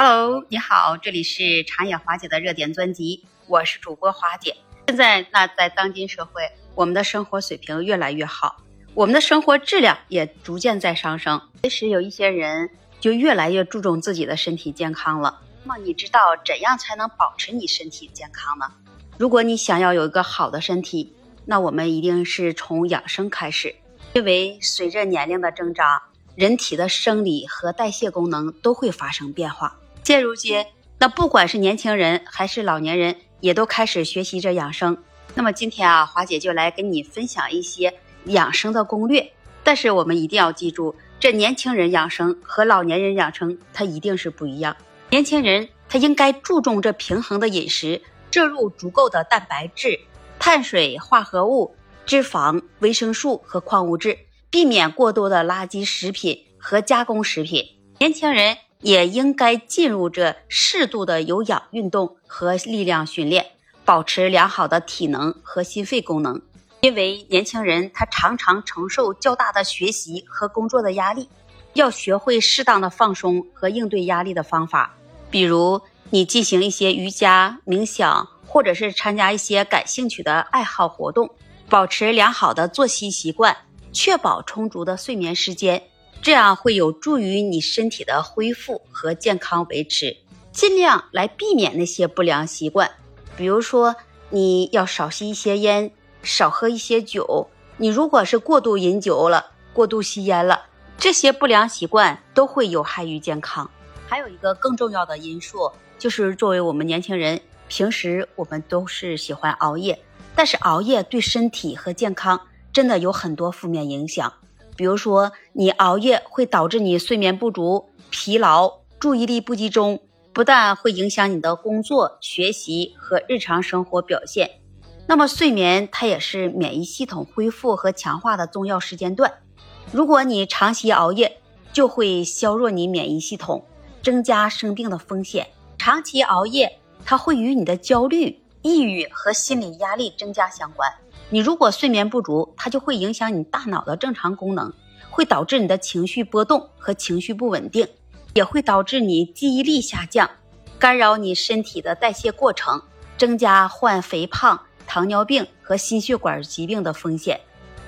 Hello，你好，这里是长野华姐的热点专辑，我是主播华姐。现在那在当今社会，我们的生活水平越来越好，我们的生活质量也逐渐在上升。其实有一些人就越来越注重自己的身体健康了。那么你知道怎样才能保持你身体健康呢？如果你想要有一个好的身体，那我们一定是从养生开始，因为随着年龄的增长。人体的生理和代谢功能都会发生变化。现如今，那不管是年轻人还是老年人，也都开始学习着养生。那么今天啊，华姐就来跟你分享一些养生的攻略。但是我们一定要记住，这年轻人养生和老年人养生，它一定是不一样。年轻人他应该注重这平衡的饮食，摄入足够的蛋白质、碳水化合物、脂肪、维生素和矿物质。避免过多的垃圾食品和加工食品。年轻人也应该进入这适度的有氧运动和力量训练，保持良好的体能和心肺功能。因为年轻人他常常承受较大的学习和工作的压力，要学会适当的放松和应对压力的方法。比如，你进行一些瑜伽、冥想，或者是参加一些感兴趣的爱好活动，保持良好的作息习惯。确保充足的睡眠时间，这样会有助于你身体的恢复和健康维持。尽量来避免那些不良习惯，比如说你要少吸一些烟，少喝一些酒。你如果是过度饮酒了，过度吸烟了，这些不良习惯都会有害于健康。还有一个更重要的因素，就是作为我们年轻人，平时我们都是喜欢熬夜，但是熬夜对身体和健康。真的有很多负面影响，比如说你熬夜会导致你睡眠不足、疲劳、注意力不集中，不但会影响你的工作、学习和日常生活表现。那么睡眠它也是免疫系统恢复和强化的重要时间段。如果你长期熬夜，就会削弱你免疫系统，增加生病的风险。长期熬夜，它会与你的焦虑、抑郁和心理压力增加相关。你如果睡眠不足，它就会影响你大脑的正常功能，会导致你的情绪波动和情绪不稳定，也会导致你记忆力下降，干扰你身体的代谢过程，增加患肥胖、糖尿病和心血管疾病的风险。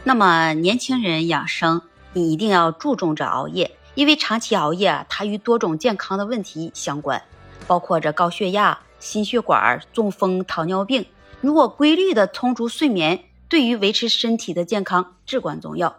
那么，年轻人养生，你一定要注重着熬夜，因为长期熬夜啊，它与多种健康的问题相关，包括着高血压、心血管、中风、糖尿病。如果规律的充足睡眠，对于维持身体的健康至关重要，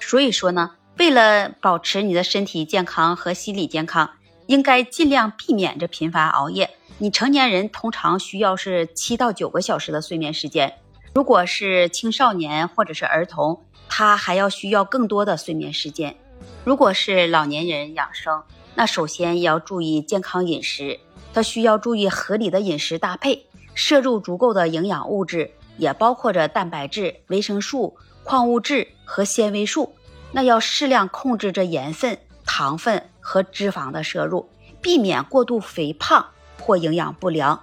所以说呢，为了保持你的身体健康和心理健康，应该尽量避免着频繁熬夜。你成年人通常需要是七到九个小时的睡眠时间，如果是青少年或者是儿童，他还要需要更多的睡眠时间。如果是老年人养生，那首先要注意健康饮食，他需要注意合理的饮食搭配，摄入足够的营养物质。也包括着蛋白质、维生素、矿物质和纤维素。那要适量控制着盐分、糖分和脂肪的摄入，避免过度肥胖或营养不良。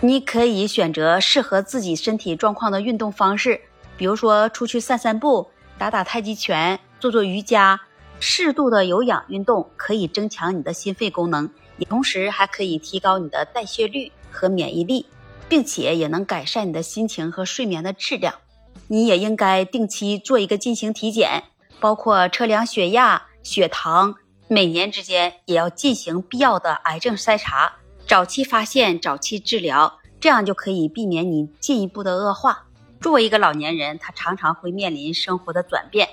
你可以选择适合自己身体状况的运动方式，比如说出去散散步、打打太极拳、做做瑜伽。适度的有氧运动可以增强你的心肺功能，同时还可以提高你的代谢率和免疫力。并且也能改善你的心情和睡眠的质量。你也应该定期做一个进行体检，包括测量血压、血糖，每年之间也要进行必要的癌症筛查，早期发现，早期治疗，这样就可以避免你进一步的恶化。作为一个老年人，他常常会面临生活的转变，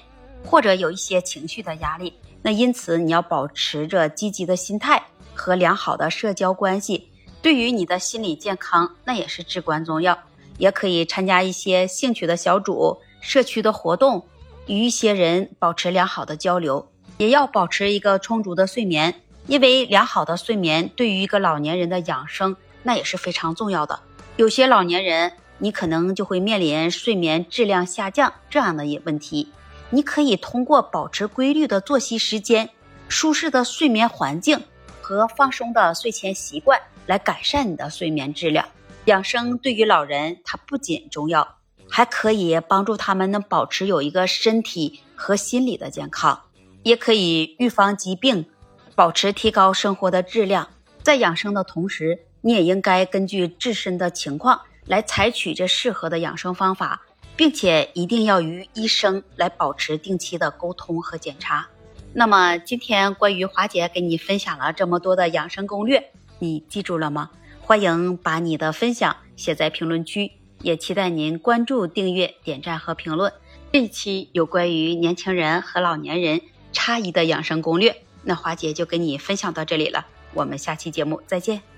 或者有一些情绪的压力，那因此你要保持着积极的心态和良好的社交关系。对于你的心理健康，那也是至关重要。也可以参加一些兴趣的小组、社区的活动，与一些人保持良好的交流。也要保持一个充足的睡眠，因为良好的睡眠对于一个老年人的养生，那也是非常重要的。有些老年人，你可能就会面临睡眠质量下降这样的一问题。你可以通过保持规律的作息时间、舒适的睡眠环境和放松的睡前习惯。来改善你的睡眠质量。养生对于老人，它不仅重要，还可以帮助他们能保持有一个身体和心理的健康，也可以预防疾病，保持提高生活的质量。在养生的同时，你也应该根据自身的情况来采取这适合的养生方法，并且一定要与医生来保持定期的沟通和检查。那么今天关于华姐给你分享了这么多的养生攻略，你记住了吗？欢迎把你的分享写在评论区，也期待您关注、订阅、点赞和评论。这一期有关于年轻人和老年人差异的养生攻略，那华姐就跟你分享到这里了。我们下期节目再见。